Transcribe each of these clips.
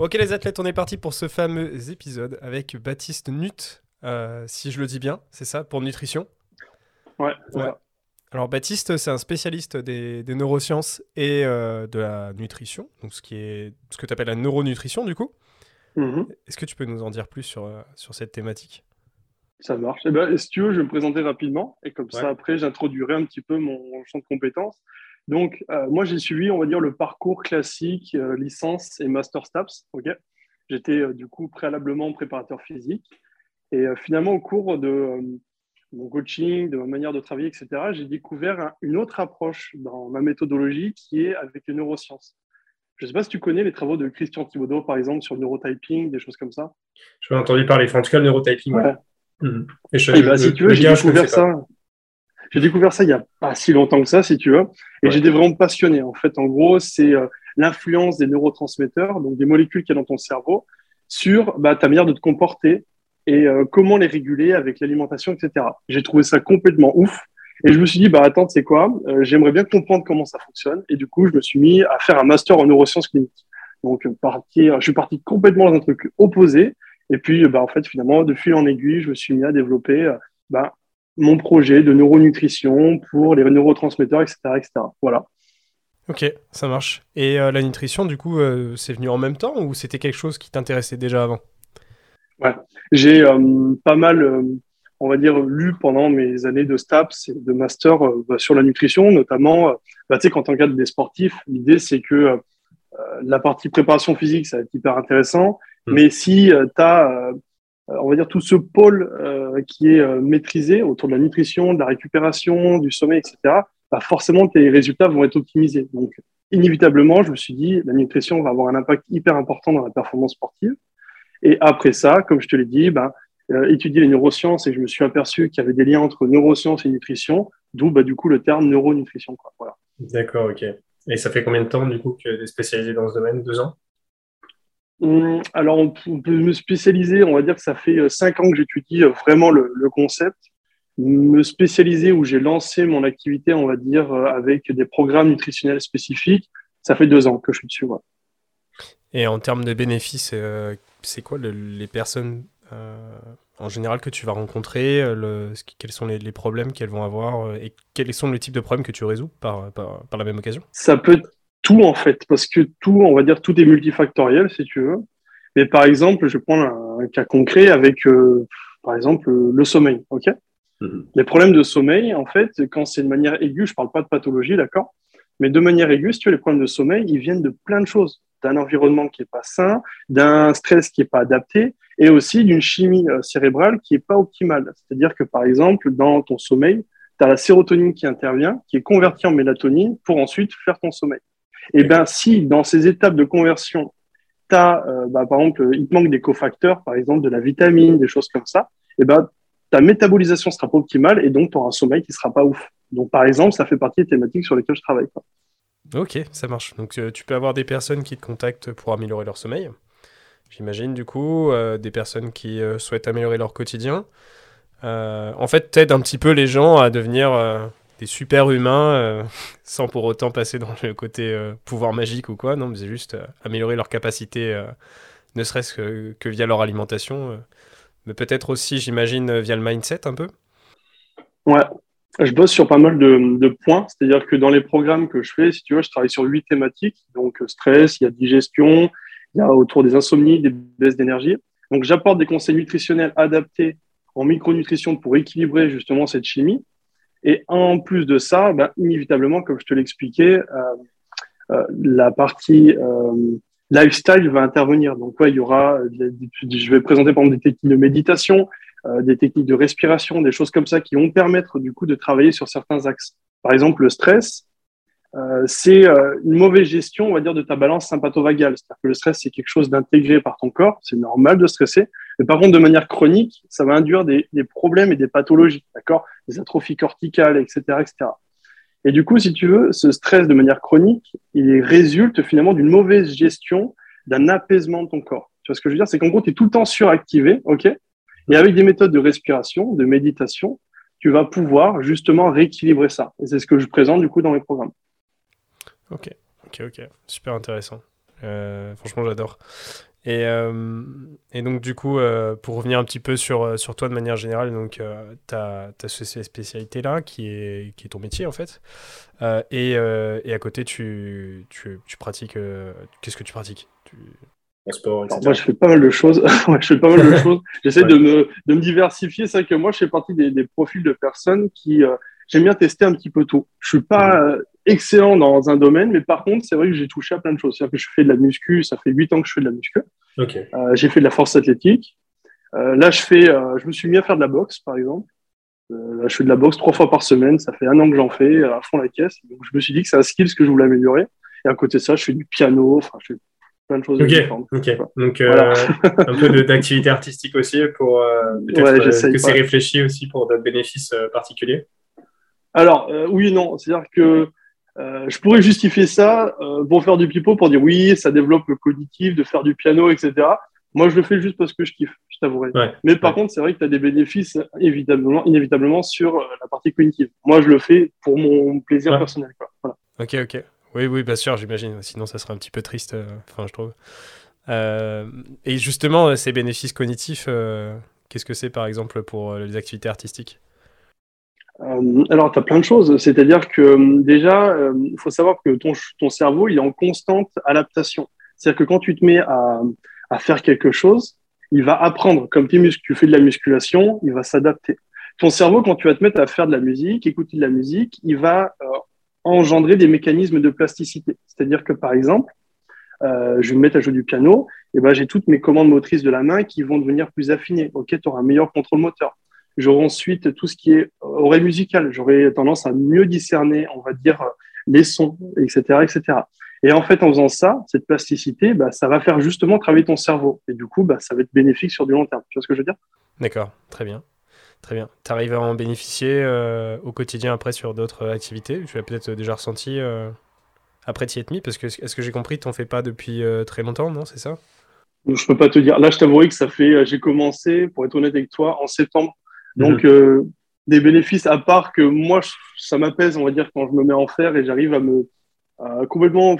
Ok les athlètes, on est parti pour ce fameux épisode avec Baptiste Nut, euh, si je le dis bien, c'est ça, pour nutrition? Ouais, ouais. Alors Baptiste, c'est un spécialiste des, neurosciences et euh, de la nutrition, donc ce, qui est, ce que tu appelles la neuronutrition du coup. Mhm. Est-ce que tu peux nous en dire plus sur, euh, sur cette thématique? Ça marche. Eh ben, si tu veux, je vais me présenter rapidement et comme ça après j'introduirai un petit peu mon champ de compétences. Donc, euh, moi, j'ai suivi, on va dire, le parcours classique, euh, licence et master STAPS. J'étais euh, du coup préalablement préparateur physique. Et finalement, au cours de mon coaching, de ma manière de travailler, etc., j'ai découvert une autre approche dans ma méthodologie qui est avec les neurosciences. Je ne sais pas si tu connais les travaux de Christian Thibaudot, par exemple, sur le neurotyping, des choses comme ça? Je ai entendu parler, en tout cas, le neurotyping. Ouais. Mmh. Et eh ben, si tu veux, j'ai découvert ça. J'ai découvert ça il y a pas si longtemps que ça, si tu veux, et j'étais vraiment passionné. En fait, en gros, c'est euh, l'influence des neurotransmetteurs, donc des molécules qu'il y a dans ton cerveau, sur bah, ta manière de te comporter et euh, comment les réguler avec l'alimentation, etc. J'ai trouvé ça complètement ouf. Et je me suis dit, bah attends, c'est quoi euh, J'aimerais bien comprendre comment ça fonctionne. Et du coup, je me suis mis à faire un master en neurosciences cliniques. Donc, partir, je suis parti complètement dans un truc opposé. Et puis, bah, en fait, finalement, de fil en aiguille, je me suis mis à développer bah, mon projet de neuronutrition pour les neurotransmetteurs, etc. etc. Voilà. Ok, ça marche. Et euh, la nutrition, du coup, euh, c'est venu en même temps ou c'était quelque chose qui t'intéressait déjà avant? Ouais, j'ai euh, pas mal, on va dire, lu pendant mes années de STAPS et de master bah, sur la nutrition, notamment, bah, tu sais, quand on regarde des sportifs, l'idée c'est que la partie préparation physique, ça va être hyper intéressant, mmh. mais si tu as on va dire tout ce pôle euh, qui est euh, maîtrisé autour de la nutrition, de la récupération, du sommeil, etc., bah forcément tes résultats vont être optimisés. Donc, inévitablement, je me suis dit, la nutrition va avoir un impact hyper important dans la performance sportive. Et après ça, comme je te l'ai dit, bah, étudier les neurosciences et je me suis aperçu qu'il y avait des liens entre neurosciences et nutrition, d'où bah, du coup le terme neuronutrition. D'accord, ok. Et ça fait combien de temps du coup que tu es spécialisé dans ce domaine? Deux ans? Alors, on peut me spécialiser, on va dire que ça fait euh, cinq ans que j'étudie euh, vraiment le, concept. Me spécialiser où j'ai lancé mon activité, on va dire, euh, avec des programmes nutritionnels spécifiques, ça fait deux ans que je suis dessus. Et en termes de bénéfices, c'est quoi les personnes en général que tu vas rencontrer le, Quels sont les, problèmes qu'elles vont avoir et quels sont les types de problèmes que tu résous par, par, par la même occasion? Ça peut tout en fait, parce que tout, on va dire, tout est multifactoriel si tu veux. Mais par exemple, je prends un, cas concret avec, euh, par exemple, le sommeil. Ok? Mhm. Les problèmes de sommeil, en fait, quand c'est de manière aiguë, je parle pas de pathologie, d'accord, mais de manière aiguë, si tu veux, les problèmes de sommeil, ils viennent de plein de choses, d'un environnement qui est pas sain, d'un stress qui est pas adapté, et aussi d'une chimie euh, cérébrale qui est pas optimale. C'est-à-dire que par exemple, dans ton sommeil, tu as la sérotonine qui intervient, qui est convertie en mélatonine pour ensuite faire ton sommeil. Et eh bien, si dans ces étapes de conversion, tu as, euh, bah, par exemple, il te manque des cofacteurs, par exemple de la vitamine, des choses comme ça, et eh ben, ta métabolisation sera pas optimale et donc tu auras un sommeil qui sera pas ouf. Donc, par exemple, ça fait partie des thématiques sur lesquelles je travaille. Ok, ça marche. Donc, euh, tu peux avoir des personnes qui te contactent pour améliorer leur sommeil. J'imagine, du coup, euh, des personnes qui souhaitent améliorer leur quotidien. en fait, t'aides un petit peu les gens à devenir des super humains euh, sans pour autant passer dans le côté euh, pouvoir magique ou quoi. Non, mais juste euh, améliorer leur capacité, ne serait-ce que, via leur alimentation, mais peut-être aussi, j'imagine, via le mindset un peu. Ouais, je bosse sur pas mal de, points. C'est-à-dire que dans les programmes que je fais, si tu veux, je travaille sur huit thématiques. Donc, stress, il y a digestion, il y a autour des insomnies, des baisses d'énergie. Donc, j'apporte des conseils nutritionnels adaptés en micronutrition pour équilibrer justement cette chimie. Et en plus de ça, ben, inévitablement, comme je te l'expliquais, euh, euh, la partie euh, lifestyle va intervenir. Donc, ouais, il y aura, je vais présenter par exemple des techniques de méditation, des techniques de respiration, des choses comme ça qui vont permettre du coup de travailler sur certains axes. Par exemple, le stress, c'est une mauvaise gestion, on va dire, de ta balance sympatho-vagale. C'est-à-dire que le stress, c'est quelque chose d'intégré par ton corps, c'est normal de stresser, mais par contre, de manière chronique, ça va induire des, problèmes et des pathologies, d'accord? Des atrophies corticales, etc., etc. Et du coup, si tu veux, ce stress de manière chronique, il résulte finalement d'une mauvaise gestion, d'un apaisement de ton corps. Tu vois ce que je veux dire? C'est qu'en gros, tu es tout le temps suractivé, ok? Et avec des méthodes de respiration, de méditation, tu vas pouvoir justement rééquilibrer ça. Et c'est ce que je présente du coup dans mes programmes. Ok, ok, ok. Super intéressant. Euh, franchement, j'adore. Et, euh, et, donc, du coup, euh, pour revenir un petit peu sur, sur toi de manière générale, donc, tu as, as, cette spécialité-là qui est, qui est ton métier, en fait. Et, et, à côté, tu, tu, tu pratiques. Qu'est-ce que tu pratiques? Tu... Sport, moi, je fais pas mal de choses. je fais pas mal de choses. J'essaie de, me, de me diversifier. C'est vrai que moi, je fais partie des, des profils de personnes qui j'aime bien tester un petit peu tout. Je suis pas. Excellent dans un domaine, mais par contre, c'est vrai que j'ai touché à plein de choses. C'est-à-dire que je fais de la muscu, ça fait huit ans que je fais de la muscu. Okay. Euh, j'ai fait de la force athlétique. Euh, là, je fais, euh, je me suis mis à faire de la boxe, par exemple. Là, je fais de la boxe trois fois par semaine. Ça fait un an que j'en fais à fond la caisse. Donc, je me suis dit que c'est un skill que je voulais améliorer. Et à côté de ça, je fais du piano. Enfin, je fais plein de choses. Ok. ok. Donc, voilà. un peu d'activité artistique aussi pour peut-être que c'est réfléchi aussi pour d'autres bénéfices particuliers. Alors, oui non. C'est-à-dire que euh, je pourrais justifier ça euh, pour faire du pipeau, pour dire oui, ça développe le cognitif, de faire du piano, etc. Moi, je le fais juste parce que je kiffe, je t'avouerai. Mais par contre, c'est vrai que tu as des bénéfices évitablement, inévitablement sur la partie cognitive. Moi, je le fais pour mon plaisir personnel. Quoi. Voilà. Ok, ok. Oui, oui, bien sûr, j'imagine. Sinon, ça serait un petit peu triste, enfin, je trouve. et justement, ces bénéfices cognitifs, qu'est-ce que c'est par exemple pour les activités artistiques? Euh, alors, tu as plein de choses. C'est-à-dire que euh, déjà, euh, il faut savoir que ton, ton cerveau, il est en constante adaptation. C'est-à-dire que quand tu te mets à, à faire quelque chose, il va apprendre. Comme tu fais de la musculation, il va s'adapter. Ton cerveau, quand tu vas te mettre à faire de la musique, écouter de la musique, il va engendrer des mécanismes de plasticité. C'est-à-dire que, par exemple, euh, je vais me mettre à jouer du piano, et ben j'ai toutes mes commandes motrices de la main qui vont devenir plus affinées. Ok, tu auras un meilleur contrôle moteur. J'aurai ensuite tout ce qui est oreille musicale. J'aurai tendance à mieux discerner, on va dire, les sons, etc., etc. Et en fait, en faisant ça, cette plasticité, bah, ça va faire justement travailler ton cerveau. Et du coup, bah, ça va être bénéfique sur du long terme. Tu vois ce que je veux dire? D'accord, très bien. Très bien. Tu arrives à en bénéficier euh, au quotidien après sur d'autres activités? Tu l'as peut-être déjà ressenti euh, après t'y être mis? Parce que, est-ce que j'ai compris, tu n'en fais pas depuis euh, très longtemps, non? C'est ça? Je peux pas te dire. Là, je t'avouerai que ça fait. J'ai commencé, pour être honnête avec toi, en septembre donc, euh, des bénéfices à part que moi, ça m'apaise, on va dire, quand je me mets en fer et j'arrive à me complètement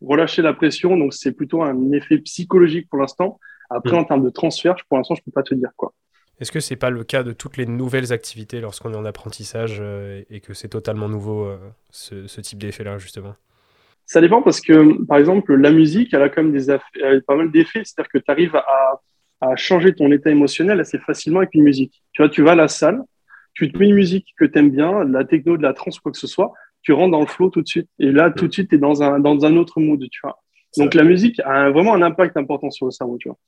relâcher la pression. Donc, c'est plutôt un effet psychologique pour l'instant. Après, mhm. en termes de transfert, pour l'instant, je peux pas te dire quoi. Est-ce que c'est pas le cas de toutes les nouvelles activités lorsqu'on est en apprentissage euh, et que c'est totalement nouveau euh, ce, type d'effet-là justement? Ça dépend parce que par exemple la musique elle a quand même des pas mal d'effets, c'est-à-dire que tu arrives à, à changer ton état émotionnel assez facilement avec une musique. Tu vois, tu vas à la salle, tu te mets une musique que tu aimes bien, de la techno, de la trance, quoi que ce soit, tu rentres dans le flow tout de suite. Et là, tout de suite, tu es dans un, dans un autre mood, tu vois. Donc la musique a vraiment un impact important sur le cerveau, tu vois.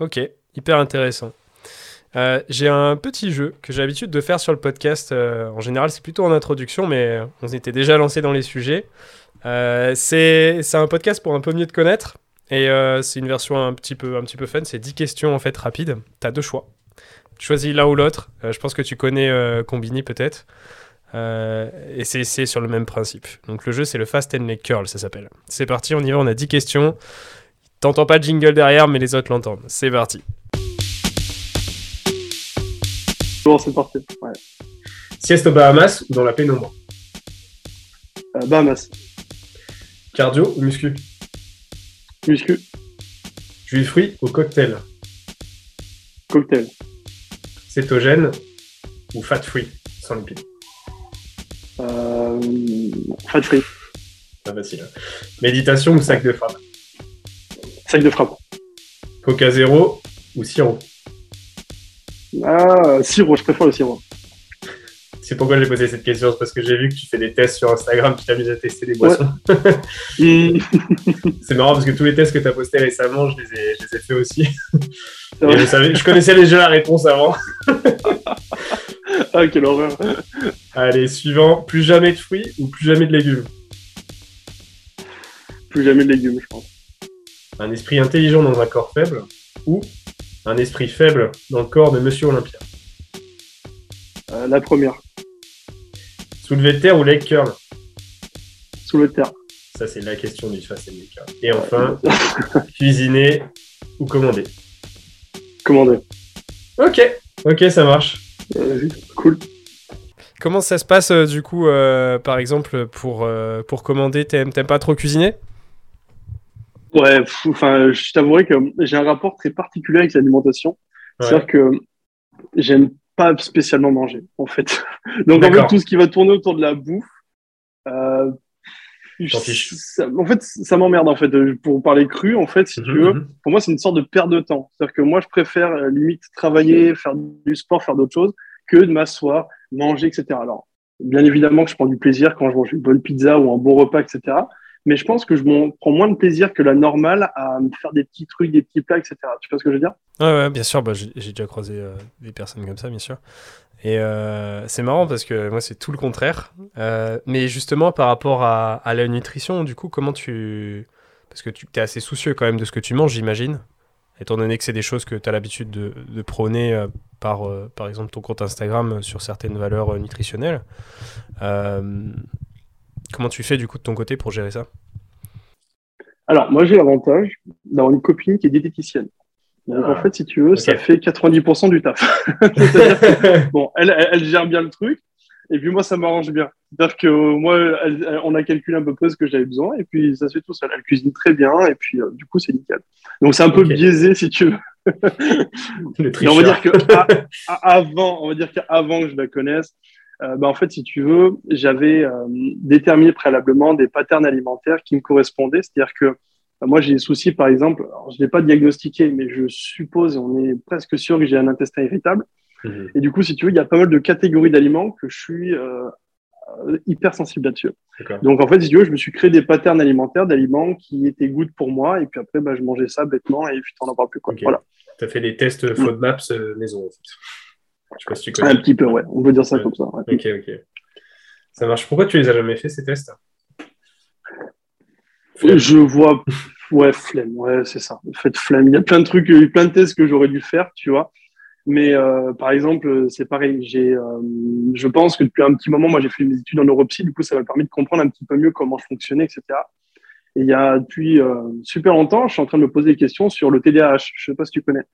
Ok, hyper intéressant. Euh, j'ai un petit jeu que j'ai l'habitude de faire sur le podcast. Euh, en général, c'est plutôt en introduction, mais on était déjà lancé dans les sujets. Euh, c'est un podcast pour un peu mieux te connaître. Et euh, c'est une version un petit peu, un petit peu fun. C'est 10 questions en fait rapides. Tu as deux choix. Tu choisis l'un ou l'autre. Euh, je pense que tu connais euh, Combini peut-être. et c'est sur le même principe. Donc le jeu c'est le Fast and Make Curl, ça s'appelle. C'est parti, on y va, on a 10 questions. T'entends pas de jingle derrière, mais les autres l'entendent. C'est parti. Bon, c'est parti. Ouais. Sieste aux Bahamas ou dans la pénombre? Bahamas. Cardio ou muscu? Muscu. Jus fruits ou cocktail Cocktail. Cétogène ou fat free, sans lipides euh, Fat free. Pas facile. Hein. Méditation ou sac de frappe Sac de frappe. Coca zéro ou sirop Ah, sirop, je préfère le sirop. C'est pourquoi j'ai posé cette question, parce que j'ai vu que tu fais des tests sur Instagram, tu t'amuses à tester des boissons. c'est marrant parce que tous les tests que tu as postés récemment, je les ai, je les ai fait aussi. je, savais, je connaissais déjà la réponse avant. ah, quelle horreur. Allez, suivant. Plus jamais de fruits ou plus jamais de légumes? Plus jamais de légumes, je pense. Un esprit intelligent dans un corps faible ou un esprit faible dans le corps de Monsieur Olympia? Euh, La première. Soulever de terre ou leg curl Soulever de terre. Ça, c'est la question du face leg curl. Et enfin, cuisiner ou commander Commander. Ok, ok, ça marche. cool. Comment ça se passe euh, du coup, euh, par exemple, pour, pour commander T'aimes pas trop cuisiner? Ouais, enfin, je t'avouerai que j'ai un rapport très particulier avec l'alimentation. C'est-à-dire que j'aime pas spécialement manger, en fait. Donc, en fait, tout ce qui va tourner autour de la bouffe, euh, en fait, ça m'emmerde, en fait. Pour parler cru, en fait, si tu mhm, veux, mhm. pour moi, c'est une sorte de perte de temps. C'est-à-dire que moi, je préfère euh, limite travailler, faire du sport, faire d'autres choses, que de m'asseoir, manger, etc. Alors, bien évidemment que je prends du plaisir quand je mange une bonne pizza ou un bon repas, etc mais je pense que je prends moins de plaisir que la normale à me faire des petits trucs, des petits plats, etc. Tu vois ce que je veux dire? Ouais, bien sûr. Bah, j'ai déjà croisé euh, des personnes comme ça, bien sûr. Et euh, c'est marrant parce que moi, c'est tout le contraire. Euh, mais justement, par rapport à, à, la nutrition, du coup, comment tu. Parce que tu es assez soucieux quand même de ce que tu manges, j'imagine. Étant donné que c'est des choses que tu as l'habitude de, de, prôner par, par exemple, ton compte Instagram sur certaines valeurs nutritionnelles. Comment tu fais du coup de ton côté pour gérer ça? Alors, moi j'ai l'avantage d'avoir une copine qui est diététicienne. Donc en ah. fait, si tu veux, ça fait 90% du taf. bon, elle, elle, gère bien le truc, et puis moi ça m'arrange bien. C'est-à-dire que moi, on a calculé un peu près ce que j'avais besoin, et puis ça se fait tout seul. Elle cuisine très bien, et puis euh, du coup c'est nickel. Donc c'est un peu biaisé si tu veux. on va dire que avant, on va dire qu'avant que je la connaisse, euh, bah, en fait, si tu veux, j'avais euh, déterminé préalablement des patterns alimentaires qui me correspondaient. C'est-à-dire que bah, moi, j'ai des soucis, par exemple, je ne l'ai pas diagnostiqué, mais je suppose, on est presque sûr que j'ai un intestin irritable. Mmh. Et du coup, si tu veux, il y a pas mal de catégories d'aliments que je suis euh, hyper sensible là-dessus. Donc, en fait, si tu veux, je me suis créé des patterns alimentaires d'aliments qui étaient good pour moi. Et puis après, bah, je mangeais ça bêtement et puis tu n'en parles plus. Quoi. Voilà. Tu as fait des tests FODMAPS maison, en fait. Un petit peu, ouais. On peut dire ça comme ça. Ok, ok. Ça marche. Pourquoi tu les as jamais fait ces tests Je vois. Ouais, flemme. Ouais, c'est ça. En fait, flemme. Il y a plein de trucs, plein de tests que j'aurais dû faire, tu vois. Mais euh, par exemple, c'est pareil. J'ai, euh, je pense que depuis un petit moment, moi, j'ai fait mes études en neuropsy. Du coup, ça m'a permis de comprendre un petit peu mieux comment je fonctionnais, etc. Et il y a depuis euh, super longtemps, je suis en train de me poser des questions sur le TDAH. Je sais pas si tu connais.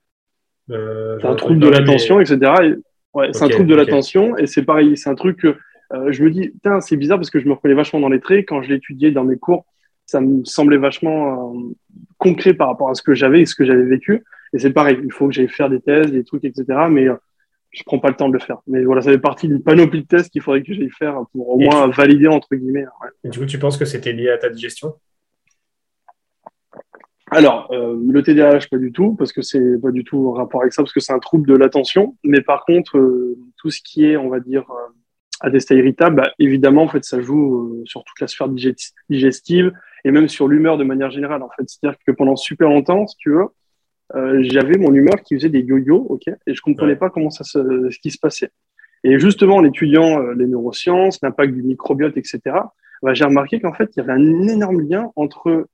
Euh, c'est un trouble de l'attention, etc. ouais, c'est un trouble de l'attention et c'est pareil, c'est un truc que euh, je me dis, c'est bizarre parce que je me reconnais vachement dans les traits. Quand je l'étudiais dans mes cours, ça me semblait vachement euh, concret par rapport à ce que j'avais et ce que j'avais vécu. Et c'est pareil, il faut que j'aille faire des thèses, des trucs, etc. Mais je prends pas le temps de le faire. Mais voilà, ça fait partie d'une panoplie de tests qu'il faudrait que j'aille faire pour au moins valider, entre guillemets. Et du coup, tu penses que c'était lié à ta digestion? Alors, euh, le TDAH, pas du tout, parce que c'est pas du tout en rapport avec ça, parce que c'est un trouble de l'attention. Mais par contre, euh, tout ce qui est, on va dire, euh, à des stades irritables, bah, évidemment, en fait, ça joue sur toute la sphère digestive et même sur l'humeur de manière générale. En fait, c'est-à-dire que pendant super longtemps, si tu veux, j'avais mon humeur qui faisait des yo-yo, ok, et je comprenais pas comment ça se, ce qui se passait. Et justement, en étudiant les neurosciences, l'impact du microbiote, etc., bah, j'ai remarqué qu'en fait, il y avait un énorme lien entre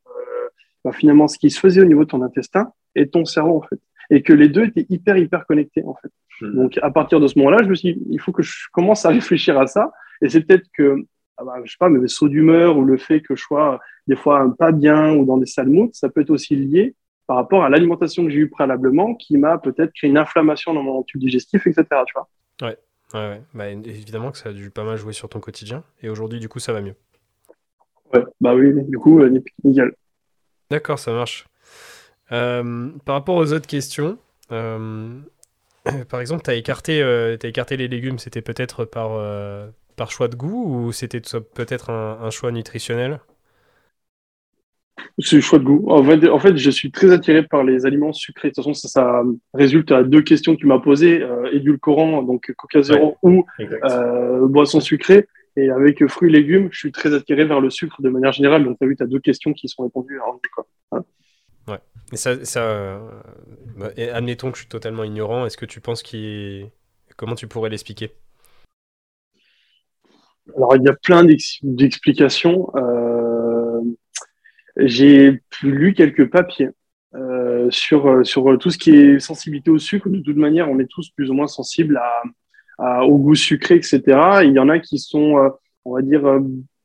bah, finalement ce qui se faisait au niveau de ton intestin et ton cerveau en fait. Et que les deux étaient hyper, hyper connectés en fait. Hmm. Donc à partir de ce moment-là, je me suis dit, il faut que je commence à réfléchir à ça. Et c'est peut-être que, ah bah, je sais pas, mes sauts d'humeur ou le fait que je sois des fois pas bien ou dans des sales moods, ça peut être aussi lié par rapport à l'alimentation que j'ai eue préalablement qui m'a peut-être créé une inflammation dans mon tube digestif, etc. Tu vois ouais, ouais, ouais. Bah, évidemment que ça a dû pas mal jouer sur ton quotidien. Et aujourd'hui, du coup, ça va mieux. Ouais, bah oui, du coup, euh, nickel. D'accord, ça marche. Euh, par rapport aux autres questions, euh, par exemple, tu as, écarté, euh, écarté les légumes, c'était peut-être par, par choix de goût ou c'était peut-être un, choix nutritionnel? C'est choix de goût. En fait, je suis très attiré par les aliments sucrés. De toute façon, ça, résulte à deux questions que tu m'as posées édulcorant, donc Coca Zéro ou boisson sucrée. Et avec fruits et légumes, je suis très attiré vers le sucre de manière générale. Donc, tu as vu, tu as deux questions qui sont répondues en quoi. Hein ouais. Mais ça, ça euh, bah, admettons que je suis totalement ignorant. Est-ce que tu penses qu'il. Comment tu pourrais l'expliquer? Alors, il y a plein d'explications. Euh, j'ai lu quelques papiers euh, sur, sur tout ce qui est sensibilité au sucre. De toute manière, on est tous plus ou moins sensibles à, au goût sucré, etc. il y en a qui sont, euh, on va dire,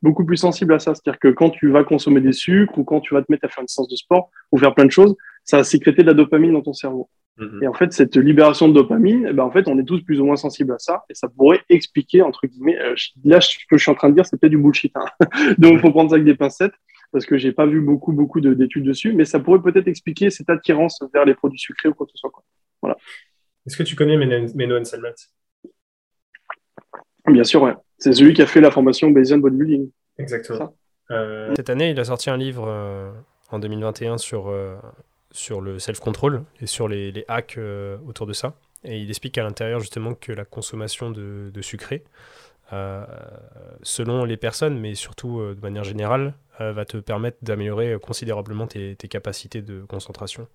beaucoup plus sensibles à ça. C'est-à-dire que quand tu vas consommer des sucres ou quand tu vas te mettre à faire une séance de sport ou faire plein de choses, ça va sécréter de la dopamine dans ton cerveau. Mhm. Et en fait, cette libération de dopamine, eh ben, en fait, on est tous plus ou moins sensibles à ça. Et ça pourrait expliquer, entre guillemets, euh, là, ce que je suis en train de dire, c'est peut-être du bullshit. Hein. Donc, il faut prendre ça avec des pincettes parce que j'ai pas vu beaucoup, beaucoup d'études dessus. Mais ça pourrait peut-être expliquer cette attirance vers les produits sucrés ou quoi que ce soit. Quoi. Voilà. Est-ce que tu connais Meno Selmat Bien sûr, ouais. C'est celui qui a fait la formation Bayesian Bodybuilding. Exactement. Euh, Cette année, il a sorti un livre euh, en 2021 sur sur le self-control et sur les, hacks euh, autour de ça. Et il explique à l'intérieur justement que la consommation de, sucré, euh, selon les personnes, mais surtout euh, de manière générale, va te permettre d'améliorer considérablement tes, tes, capacités de concentration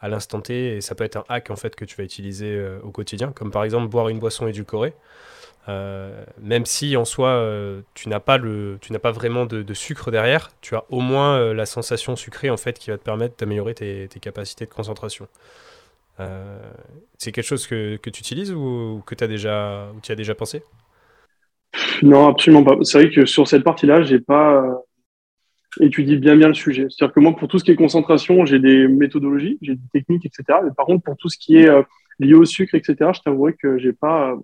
à l'instant T. Et ça peut être un hack en fait que tu vas utiliser au quotidien, comme par exemple boire une boisson édulcorée. Euh, même si en soi euh, tu n'as pas le tu n'as pas vraiment de, sucre derrière tu as au moins euh, la sensation sucrée en fait qui va te permettre d'améliorer tes, capacités de concentration. C'est quelque chose que, que tu utilises ou, que tu as déjà ou tu as déjà pensé? Non absolument pas. C'est vrai que sur cette partie là j'ai pas étudié bien bien le sujet. C'est à dire que moi pour tout ce qui est concentration j'ai des méthodologies j'ai des techniques etc mais par contre pour tout ce qui est lié au sucre etc je t'avouerai que j'ai pas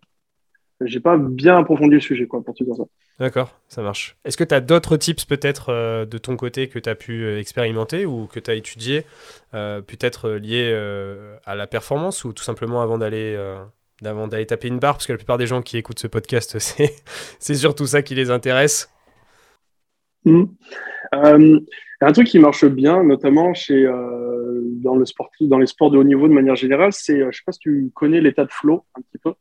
j'ai pas bien approfondi le sujet, quoi, pour te dire ça. D'accord, ça marche. Est-ce que tu as d'autres tips peut-être euh, de ton côté que tu as pu euh, expérimenter ou que tu as étudié, euh, peut-être lié à la performance ou tout simplement avant d'aller d'avant d'aller taper une barre? Parce que la plupart des gens qui écoutent ce podcast, c'est, c'est surtout ça qui les intéresse. Mmh. un truc qui marche bien, notamment chez, dans, le sportif, dans les sports de haut niveau de manière générale, c'est, je sais pas si tu connais l'état de flow un petit peu.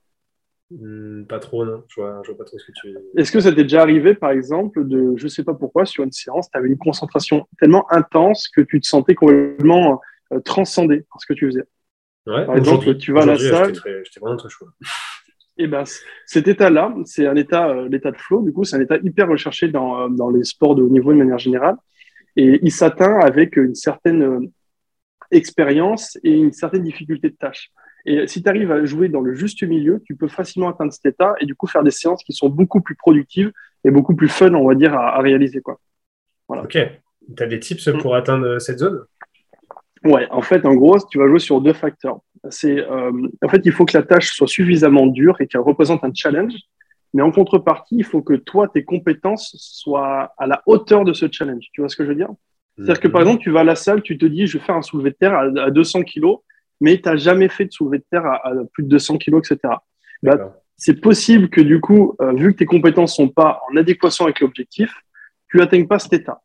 Hmm, pas trop, non. Je vois, vois pas trop ce que tu Est-ce que ça t'est déjà arrivé, par exemple, de, je sais pas pourquoi, sur une séance, tu avais une concentration tellement intense que tu te sentais complètement euh, transcendé par ce que tu faisais? Ouais, Par exemple, tu vas à la salle. J'étais vraiment très chaud. Et eh ben, cet état-là, c'est un état, euh, l'état de flow, du coup, c'est un état hyper recherché dans, euh, dans les sports de haut niveau de manière générale. Et il s'atteint avec une certaine expérience et une certaine difficulté de tâche. Et si tu arrives à jouer dans le juste milieu, tu peux facilement atteindre cet état et du coup faire des séances qui sont beaucoup plus productives et beaucoup plus fun, on va dire, à, réaliser. Quoi. Voilà. Ok. Tu as des tips pour atteindre cette zone? Ouais, en fait, en gros, tu vas jouer sur deux facteurs. C'est, euh, en fait, il faut que la tâche soit suffisamment dure et qu'elle représente un challenge. Mais en contrepartie, il faut que toi, tes compétences soient à la hauteur de ce challenge. Tu vois ce que je veux dire? C'est-à-dire que par mm-hmm. exemple, tu vas à la salle, tu te dis, je vais faire un soulevé de terre à, à 200 kilos mais tu n'as jamais fait de soulevé de terre à, plus de 200 kg, etc. Bah, c'est possible que du coup, euh, vu que tes compétences sont pas en adéquation avec l'objectif, tu n'atteignes pas cet état.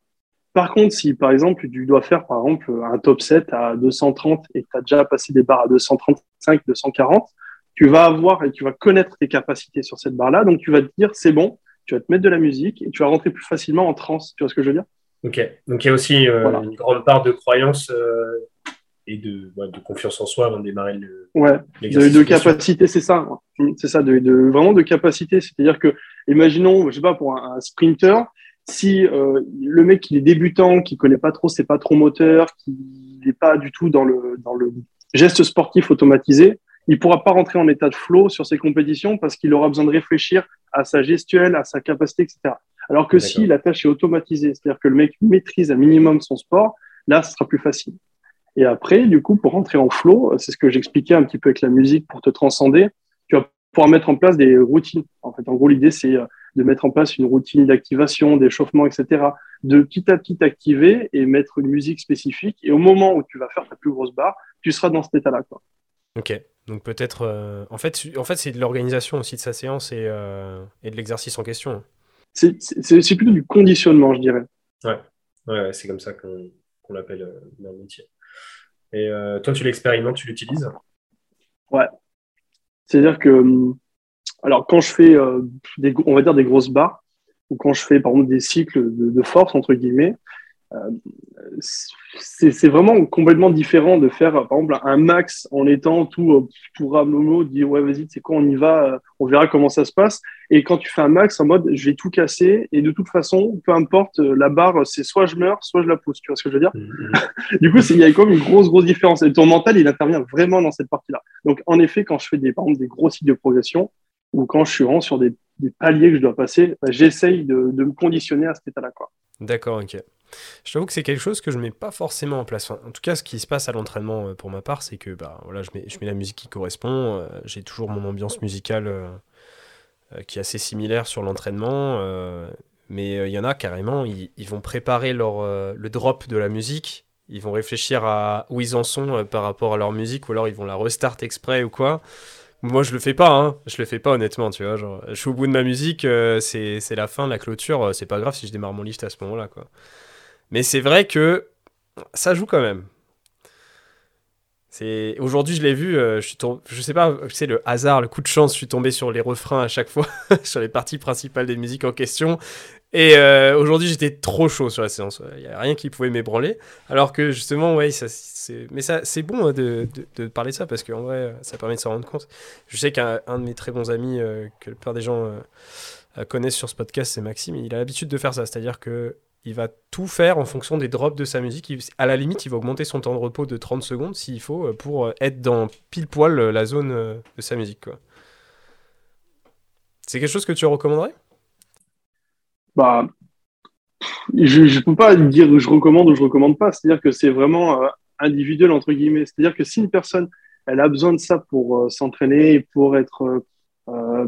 Par contre, si par exemple tu dois faire par exemple un top 7 à 230 et que tu as déjà passé des barres à 235, 240, tu vas avoir et tu vas connaître tes capacités sur cette barre-là. Donc tu vas te dire c'est bon, tu vas te mettre de la musique et tu vas rentrer plus facilement en transe. Tu vois ce que je veux dire? Ok. Donc il y a aussi euh, une grande part de croyance euh, et de, de, confiance en soi avant de démarrer le. Ouais, de, capacité, c'est ça. C'est ça, de, vraiment de capacité. C'est-à-dire que, imaginons, je sais pas, pour un, sprinter, si euh, le mec il est débutant, qui connaît pas trop ses patrons moteurs, qui n'est pas du tout dans le, dans le geste sportif automatisé, il pourra pas rentrer en état de flow sur ses compétitions parce qu'il aura besoin de réfléchir à sa gestuelle, à sa capacité, etc. Alors que si la tâche est automatisée, c'est-à-dire que le mec maîtrise un minimum son sport, là, ce sera plus facile. Et après, du coup, pour rentrer en flow, c'est ce que j'expliquais un petit peu avec la musique pour te transcender, tu vas pouvoir mettre en place des routines. En fait, en gros, l'idée, c'est euh, de mettre en place une routine d'activation, d'échauffement, etc. De petit à petit t'activer et mettre une musique spécifique. Et au moment où tu vas faire ta plus grosse barre, tu seras dans cet état-là. Quoi. Ok. Donc peut-être, euh, en fait, en fait c'est de l'organisation aussi de sa séance et, euh, et de l'exercice en question. C'est plutôt du conditionnement, je dirais. Ouais, ouais c'est comme ça qu'on l'appelle dans le métier. Et euh, toi, tu l'expérimentes, tu l'utilises? Ouais. C'est-à-dire que, hum, alors, quand je fais, euh, des, on va dire, des grosses barres, ou quand je fais, par exemple, des cycles de, force, entre guillemets, c'est vraiment complètement différent de faire, par exemple, un max en étant tout, tout ramolo, dire ouais, vas-y, c'est quoi, on y va, on verra comment ça se passe. Et quand tu fais un max en mode, je vais tout casser, et de toute façon, peu importe, la barre, c'est soit je meurs, soit je la pousse, tu vois ce que je veux dire? Mm-hmm. Du coup, il y a quand même une grosse, grosse différence. Et ton mental, il intervient vraiment dans cette partie-là. Donc, en effet, quand je fais des, par exemple, des gros cycles de progression, ou quand je suis vraiment sur des, paliers que je dois passer, bah, j'essaye de, de, me conditionner à cet état-là. D'accord, ok. Je t'avoue que c'est quelque chose que je mets pas forcément en place. en tout cas, ce qui se passe à l'entraînement euh, pour ma part, c'est que bah, voilà, je, mets, je mets la musique qui correspond. Euh, j'ai toujours mon ambiance musicale euh, qui est assez similaire sur l'entraînement. mais il y en a carrément, ils, vont préparer leur, le drop de la musique. Ils vont réfléchir à où ils en sont par rapport à leur musique, ou alors ils vont la restart exprès ou quoi. Moi, je le fais pas, hein. Je le fais pas honnêtement, tu vois. Je suis au bout de ma musique, c'est la fin, la clôture. C'est pas grave si je démarre mon lift à ce moment-là, quoi. Mais c'est vrai que ça joue quand même. C'est aujourd'hui je l'ai vu, euh, je suis je sais pas, c'est le hasard, le coup de chance, je suis tombé sur les refrains à chaque fois, sur les parties principales des musiques en question. Et euh, aujourd'hui j'étais trop chaud sur la séance, il n'y a rien qui pouvait m'ébranler. Alors que justement, ouais, c'est, mais ça, c'est bon hein, de, de, parler de ça parce qu'en vrai, ça permet de s'en rendre compte. Je sais qu'un de mes très bons amis euh, que la plupart des gens connaissent sur ce podcast, c'est Maxime. Il a l'habitude de faire ça, c'est-à-dire que il va tout faire en fonction des drops de sa musique. à la limite, il va augmenter son temps de repos de 30 secondes s'il faut euh, pour euh, être dans pile poil euh, la zone de sa musique. C'est quelque chose que tu recommanderais? Bah, je ne peux pas dire je recommande ou je recommande pas. C'est-à-dire que c'est vraiment individuel entre guillemets. C'est-à-dire que si une personne elle a besoin de ça pour s'entraîner, pour être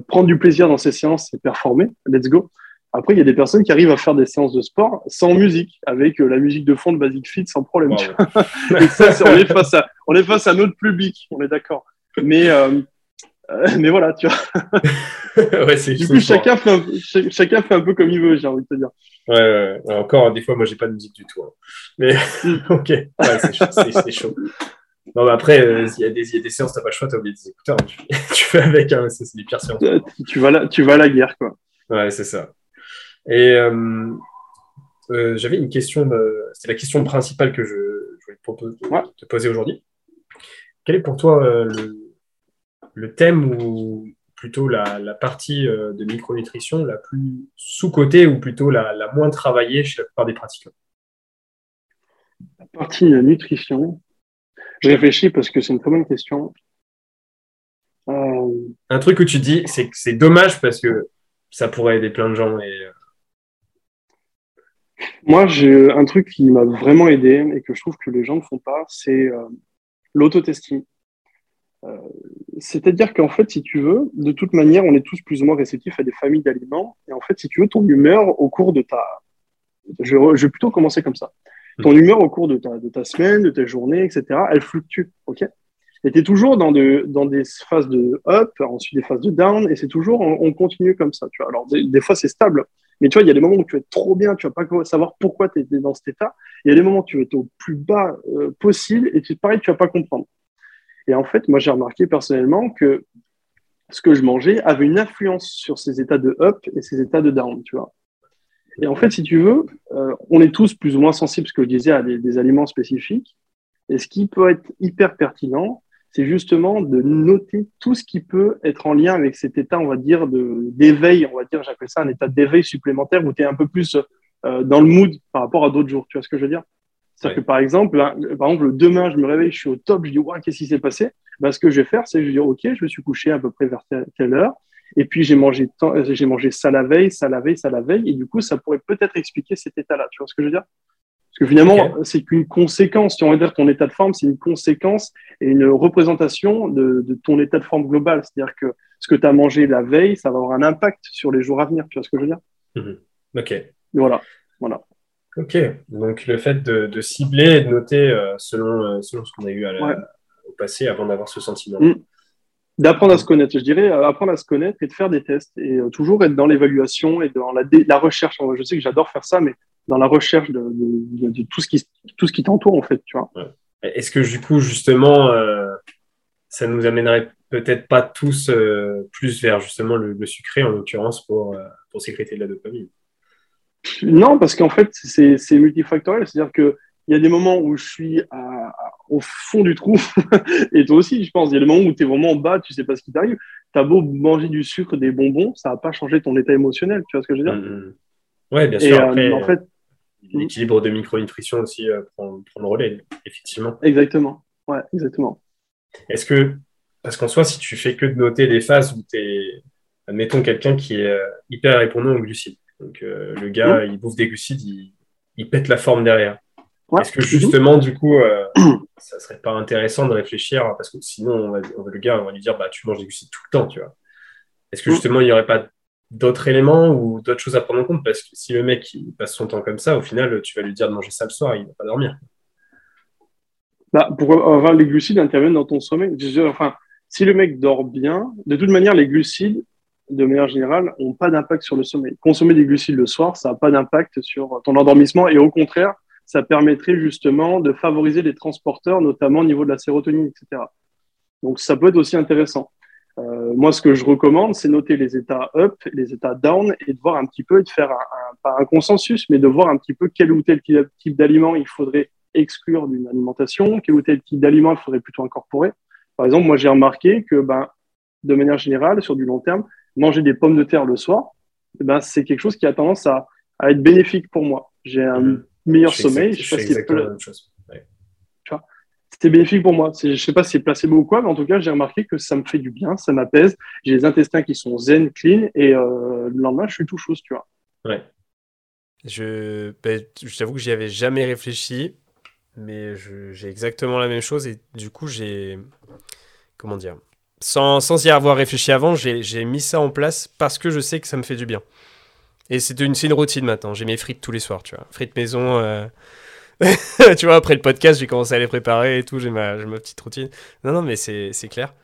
prendre du plaisir dans ses séances et performer, let's go. Après, il y a des personnes qui arrivent à faire des séances de sport sans musique, avec euh, la musique de fond de Basic Fit sans problème. Et ça, on, est face à, on est face à notre public, on est d'accord. Mais, euh, euh, mais voilà, tu vois. ouais, du coup, chacun fait, un, chacun fait un peu comme il veut, j'ai envie de te dire. Ouais, ouais. encore, des fois, moi, j'ai pas de musique du tout. Hein. Mais ok, c'est chaud. Non, mais après, il y, a des, y a des séances, t'as pas le choix, t'as oublié des écouteurs. Tu, tu, fais avec, hein, c'est les pires séances. Tu vas, la, tu vas à la guerre, quoi. Ouais, c'est ça. Et euh, euh, j'avais une question, c'est la question principale que je, voulais te, poser aujourd'hui. Quel est pour toi euh, le, thème ou plutôt la, partie de micronutrition la plus sous-cotée ou plutôt la, moins travaillée chez la plupart des pratiquants? La partie nutrition, je réfléchis parce que c'est une très bonne question. Un truc que tu dis, c'est que c'est dommage parce que ça pourrait aider plein de gens et moi, j'ai un truc qui m'a vraiment aidé et que je trouve que les gens ne font pas, c'est euh, l'autotesting. Euh, C'est-à-dire qu'en fait, si tu veux, de toute manière, on est tous plus ou moins réceptifs à des familles d'aliments. Et en fait, si tu veux, ton humeur au cours de ta... Je, je vais plutôt commencer comme ça. Ton mmh. humeur au cours de ta, de ta semaine, de ta journée, etc., elle fluctue. ok? Et tu es toujours dans, de, dans des phases de up, ensuite des phases de down, et c'est toujours, on, continue comme ça. Tu vois. Alors, des fois, c'est stable, mais tu vois, il y a des moments où tu vas être trop bien, tu vas pas savoir pourquoi tu es dans cet état. Il y a des moments où tu vas être au plus bas euh, possible et tu, pareil, tu vas pas comprendre. Et en fait, moi, j'ai remarqué personnellement que ce que je mangeais avait une influence sur ces états de up et ces états de down, tu vois. Et en fait, si tu veux, euh, on est tous plus ou moins sensibles, ce que je disais, à des aliments spécifiques. Et ce qui peut être hyper pertinent, c'est justement de noter tout ce qui peut être en lien avec cet état, on va dire, d'éveil, on va dire, j'appelle ça un état d'éveil supplémentaire où tu es un peu plus euh, dans le mood par rapport à d'autres jours. Tu vois ce que je veux dire? C'est-à-dire que par exemple, hein, par exemple, demain, je me réveille, je suis au top, je dis, ouais, qu'est-ce qui s'est passé? Ben, Ce que je vais faire, c'est je vais dire, OK, je me suis couché à peu près vers telle heure. Et puis j'ai mangé, j'ai mangé ça la veille, ça la veille, ça la veille, et du coup ça pourrait peut-être expliquer cet état-là. Tu vois ce que je veux dire? Parce que finalement, c'est qu'une conséquence, si on va dire ton état de forme, c'est une conséquence et une représentation de, ton état de forme global. C'est-à-dire que ce que tu as mangé la veille, ça va avoir un impact sur les jours à venir. Tu vois ce que je veux dire? Mhm. Ok. Voilà. voilà. Ok. Donc le fait de, cibler et de noter euh, selon, euh, selon ce qu'on a eu au passé avant d'avoir ce sentiment. Mm. D'apprendre à se connaître, je dirais, euh, apprendre à se connaître et de faire des tests et toujours être dans l'évaluation et dans la, la recherche. Je sais que j'adore faire ça, mais dans la recherche de, de, tout ce qui, tout ce qui t'entoure, en fait, tu vois. Est-ce que du coup, justement, euh, ça nous amènerait peut-être pas tous euh, plus vers justement le, sucré, en l'occurrence, pour, euh, pour sécréter de la dopamine? Non, parce qu'en fait, c'est multifactoriel. C'est-à-dire qu'il y a des moments où je suis au fond du trou, et toi aussi, je pense. Il y a des moments où tu es vraiment en bas, tu sais pas ce qui t'arrive. Tu as beau manger du sucre, des bonbons, ça va pas changer ton état émotionnel. Tu vois ce que je veux dire? Mmh, mmh. Oui, bien sûr. Après, en fait, l'équilibre de micronutrition aussi prend, prend, le relais, effectivement. Exactement. Ouais, exactement. Est-ce que, parce qu'en soi, si tu fais que de noter des phases où tu es, admettons, quelqu'un qui est euh, hyper répondant aux glucides, donc euh, le gars, il bouffe des glucides, il, pète la forme derrière. Est-ce que justement, du coup, euh, ça serait pas intéressant de réfléchir, parce que sinon, le gars, on va lui dire, bah, tu manges des glucides tout le temps, tu vois. Est-ce que justement, il n'y aurait pas d'autres éléments ou d'autres choses à prendre en compte Parce que si le mec il passe son temps comme ça, au final, tu vas lui dire de manger ça le soir, il va pas dormir. Bah, pour les glucides interviennent dans ton sommeil. Enfin, si le mec dort bien, de toute manière, les glucides, de manière générale, n'ont pas d'impact sur le sommeil. Consommer des glucides le soir, ça n'a pas d'impact sur ton endormissement et au contraire, ça permettrait justement de favoriser les transporteurs, notamment au niveau de la sérotonine, etc. Donc, ça peut être aussi intéressant. Euh, moi, ce que je recommande, c'est noter les états up, les états down et de voir un petit peu, de faire un, pas un consensus, mais de voir un petit peu quel ou tel type d'aliment il faudrait exclure d'une alimentation, quel ou tel type d'aliment il faudrait plutôt incorporer. Par exemple, moi j'ai remarqué que ben, de manière générale, sur du long terme, manger des pommes de terre le soir, eh ben, c'est quelque chose qui a tendance à, à être bénéfique pour moi. J'ai un mmh. meilleur sommeil. Je sais exactement la même chose. C'était bénéfique pour moi. Je ne sais pas si c'est placebo ou quoi, mais en tout cas, j'ai remarqué que ça me fait du bien, ça m'apaise. J'ai les intestins qui sont zen, clean, et euh, le lendemain, je suis tout chose, tu vois. Ouais. Je, ben, je t'avoue que j'y avais jamais réfléchi mais j'ai exactement la même chose et du coup j'ai comment dire sans, sans, y avoir réfléchi avant j'ai mis ça en place parce que je sais que ça me fait du bien et c'est une, une routine maintenant j'ai mes frites tous les soirs tu vois frites maison euh. tu vois après le podcast j'ai commencé à les préparer et tout j'ai ma, ma, petite routine. Non non mais c'est clair.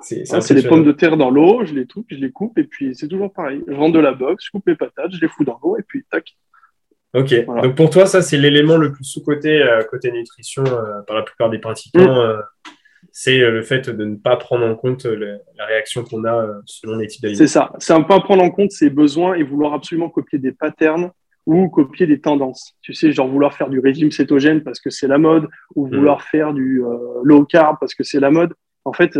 C'est ah, des pommes de terre dans l'eau je les coupe je les coupe et puis c'est toujours pareil. Je rentre de la box je coupe les patates je les fous dans l'eau et puis tac. Ok, donc pour toi, ça, c'est l'élément le plus sous-côté euh, côté nutrition euh, par la plupart des pratiquants. Mm. Euh, c'est le fait de ne pas prendre en compte la réaction qu'on a selon les types d'aliments. C'est ça, c'est un peu prendre en compte ses besoins et vouloir absolument copier des patterns ou copier des tendances. Tu sais, genre vouloir faire du régime cétogène parce que c'est la mode, ou mm. vouloir faire du low carb parce que c'est la mode. En fait,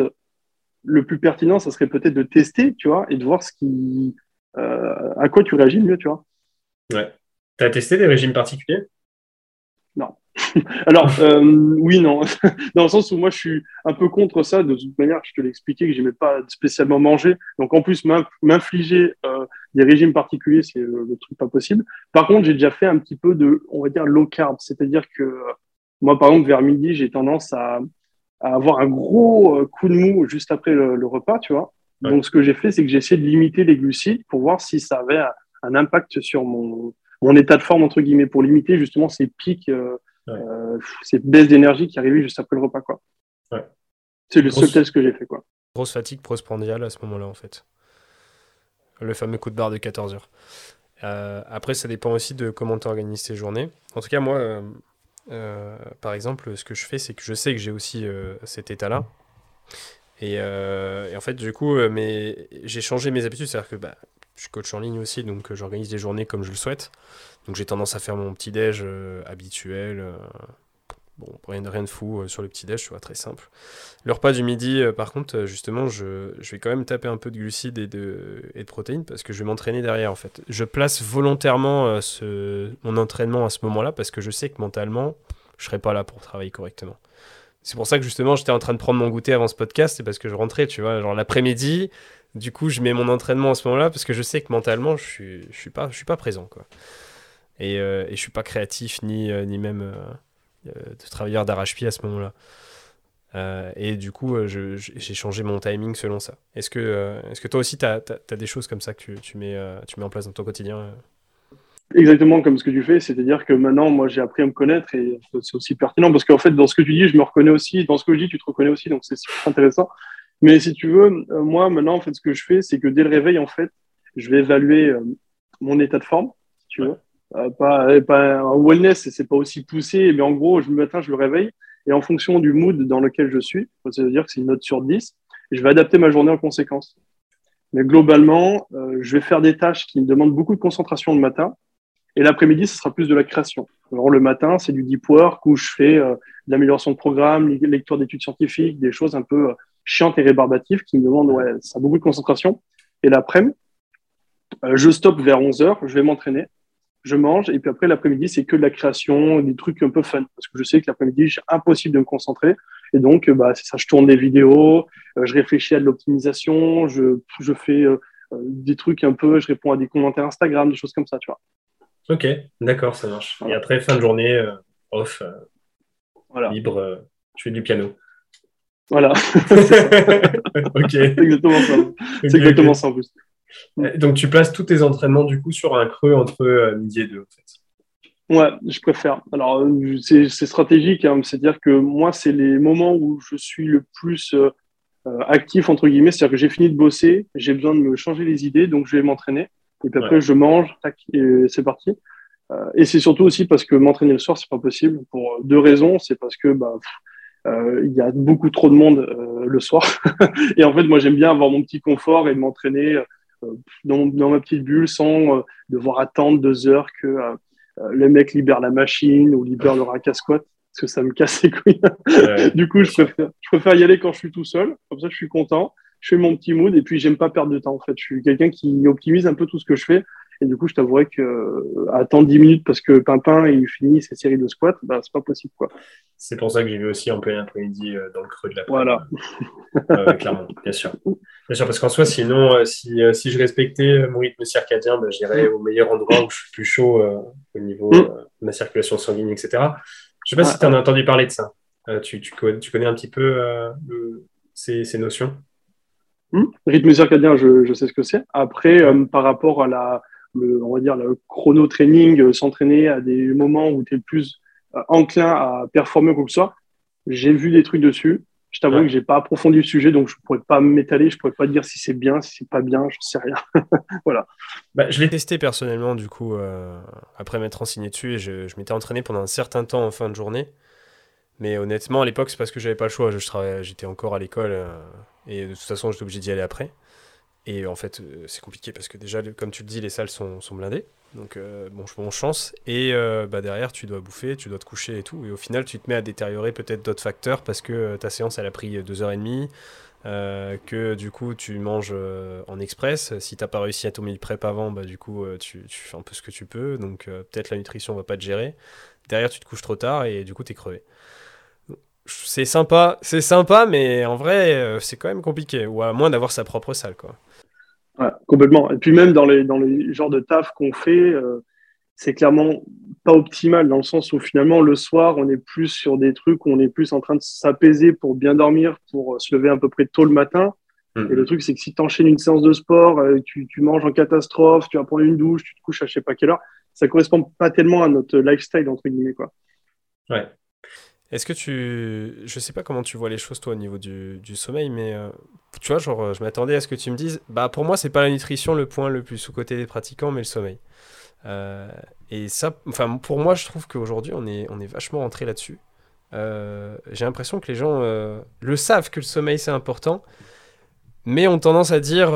le plus pertinent, ça serait peut-être de tester, tu vois, et de voir ce qui, à quoi tu réagis mieux, tu vois. Ouais. Tu as testé des régimes particuliers? Non. Alors, euh, oui, non. Dans le sens où moi, je suis un peu contre ça. De toute manière, je te l'ai expliqué que je n'aimais pas spécialement manger. Donc, en plus, m'infliger euh, des régimes particuliers, c'est le, truc pas possible. Par contre, j'ai déjà fait un petit peu de, on va dire, low carb. C'est-à-dire que moi, par exemple, vers midi, j'ai tendance à, avoir un gros euh, coup de mou juste après le, repas, tu vois. Donc, ce que j'ai fait, c'est que j'ai essayé de limiter les glucides pour voir si ça avait un impact sur mon, mon état de forme, entre guillemets, pour limiter justement ces pics, euh, euh, ces baisses d'énergie qui arrivaient juste après le repas. Quoi. C'est le seul test que j'ai fait. Quoi. Grosse fatigue postprandiale à ce moment-là, en fait. Le fameux coup de barre de 14 heures. Euh, après, ça dépend aussi de comment tu organises tes journées. En tout cas, moi, par exemple, ce que je fais, c'est que je sais que j'ai aussi cet état-là. Et, en fait, du coup, mais j'ai changé mes habitudes. C'est-à-dire que bah, je suis coach en ligne aussi, donc euh, j'organise des journées comme je le souhaite. Donc j'ai tendance à faire mon petit déj euh, habituel. Euh, bon, rien rien de fou sur le petit déj, tu vois, très simple. Le repas du midi, par contre, justement, je, je, vais quand même taper un peu de glucides et de, et de protéines parce que je vais m'entraîner derrière en fait. Je place volontairement ce, mon entraînement à ce moment-là parce que je sais que mentalement, je serai pas là pour travailler correctement. C'est pour ça que justement, j'étais en train de prendre mon goûter avant ce podcast, c'est parce que je rentrais, tu vois, genre l'après-midi, du coup, je mets mon entraînement à ce moment-là parce que je sais que mentalement, je suis, je suis, pas, suis pas présent. Quoi. Et, euh, et je suis pas créatif ni, euh, ni même euh, de travailleur d'arrache-pied à ce moment-là. et du coup, j'ai changé mon timing selon ça. Est-ce que, est-ce que toi aussi, tu as, des choses comme ça que tu, tu, mets, tu mets en place dans ton quotidien Exactement comme ce que tu fais, c'est-à-dire que maintenant, moi, j'ai appris à me connaître et c'est aussi pertinent parce qu'en fait, dans ce que tu dis, je me reconnais aussi, dans ce que je dis, tu te reconnais aussi, donc c'est super intéressant. Mais si tu veux, euh, moi, maintenant, en fait, ce que je fais, c'est que dès le réveil, en fait, je vais évaluer euh, mon état de forme, si tu veux. Euh, pas, pas un wellness, c'est pas aussi poussé, mais en gros, je, le matin, je le réveille, et en fonction du mood dans lequel je suis, ça veut dire que c'est une note sur 10, je vais adapter ma journée en conséquence. Mais globalement, je vais faire des tâches qui me demandent beaucoup de concentration le matin, Et l'après-midi, ce sera plus de la création. Alors le matin, c'est du deep work où je fais euh, de l'amélioration de programme, lecture d'études scientifiques, des choses un peu euh, chiantes et rébarbatives qui me demandent, ouais, ça a beaucoup de concentration. Et l'après-midi, euh, je stoppe vers 11 heures, je vais m'entraîner, je mange, et puis après l'après-midi, c'est que de la création, des trucs un peu fun, parce que je sais que l'après-midi, c'est impossible de me concentrer. Et donc, bah, c'est ça, je tourne des vidéos, je réfléchis à de l'optimisation, je, je fais des trucs un peu, je réponds à des commentaires Instagram, des choses comme ça, tu vois. Ok, d'accord, ça marche. Et après, fin de journée, euh, off, euh, voilà. libre, euh, je fais du piano. Voilà. ok. C'est exactement ça. C'est exactement ça en plus. Donc, tu places tous tes entraînements du coup sur un creux entre midi et deux, en fait. Ouais, je préfère. Alors, c'est stratégique, hein, c'est-à-dire que moi, c'est les moments où je suis le plus actif, entre guillemets, c'est-à-dire que j'ai fini de bosser, j'ai besoin de me changer les idées, donc je vais m'entraîner. Et puis après, je mange, tac, et c'est parti. Euh, et c'est surtout aussi parce que m'entraîner le soir, c'est pas possible pour deux raisons. C'est parce que bah, euh, il y a beaucoup trop de monde euh, le soir. et en fait, moi, j'aime bien avoir mon petit confort et m'entraîner euh, dans, dans, ma petite bulle sans devoir attendre deux heures que le mec libère la machine ou libère le rack à squat parce que ça me casse les couilles. du coup, je préfère, je préfère y aller quand je suis tout seul. Comme ça, je suis content je fais mon petit mood et puis j'aime pas perdre de temps en fait. Je suis quelqu'un qui optimise un peu tout ce que je fais et du coup je t'avouerais que euh, attendre 10 minutes parce que Pimpin il finit ses séries de squats, bah c'est pas possible quoi. C'est pour ça que j'ai vu aussi en plein après-midi euh, dans le creux de la Voilà. euh, clairement, bien sûr. Bien sûr parce qu'en soi sinon si, si je respectais mon rythme circadien, bah, j'irais au meilleur endroit où je suis plus chaud au niveau mm. de ma circulation sanguine, etc. Je sais pas si tu en as entendu parler de ça. Tu, tu, connais, tu, connais, un petit peu ces, ces notions? Hmm rythme circadien, je, je, sais ce que c'est. Après, par rapport à la, le, on va dire, le chrono-training, euh, s'entraîner à des moments où tu es plus euh, enclin à performer quoi que ce soit, j'ai vu des trucs dessus. Je t'avoue que j'ai pas approfondi le sujet, donc je pourrais pas m'étaler, je pourrais pas dire si c'est bien, si c'est pas bien, je sais rien. voilà. Bah, je l'ai testé personnellement, du coup, après m'être renseigné dessus, et je, je m'étais entraîné pendant un certain temps en fin de journée. Mais honnêtement, à l'époque, c'est parce que j'avais pas le choix. J'étais encore à l'école euh, et de toute façon, j'étais obligé d'y aller après. Et en fait, euh, c'est compliqué parce que déjà, comme tu le dis, les salles sont, blindées. Donc, euh, bon, bon chance. Et bah, derrière, tu dois bouffer, tu dois te coucher et tout. Et au final, tu te mets à détériorer peut-être d'autres facteurs parce que ta séance, elle a pris deux heures et demie. que du coup tu manges en express. Si t'as pas réussi à ton meal prep avant, bah du coup tu, fais un peu ce que tu peux. Donc peut-être la nutrition va pas te gérer. Derrière tu te couches trop tard et du coup tu es crevé c'est sympa, c'est sympa, mais en vrai, euh, c'est quand même compliqué, ou à moins d'avoir sa propre salle, quoi. Ouais, complètement. Et puis même dans les, dans les genres de taf qu'on fait, euh, c'est clairement pas optimal, dans le sens où finalement, le soir, on est plus sur des trucs où on est plus en train de s'apaiser pour bien dormir, pour euh, se lever à peu près tôt le matin. Mm-hmm. Et le truc, c'est que si tu enchaînes une séance de sport, tu, tu, manges en catastrophe, tu vas prendre une douche, tu te couches à je sais pas quelle heure, ça correspond pas tellement à notre lifestyle, entre guillemets, quoi. Ouais. Est-ce que tu. Je sais pas comment tu vois les choses, toi, au niveau du, du sommeil, mais euh, tu vois, genre, je m'attendais à ce que tu me dises. Bah, pour moi, c'est pas la nutrition le point le plus sous-côté des pratiquants, mais le sommeil. Euh, et ça, enfin, pour moi, je trouve qu'aujourd'hui, on est, on est vachement rentré là-dessus. Euh, j'ai l'impression que les gens le savent que le sommeil, c'est important, mais ont tendance à dire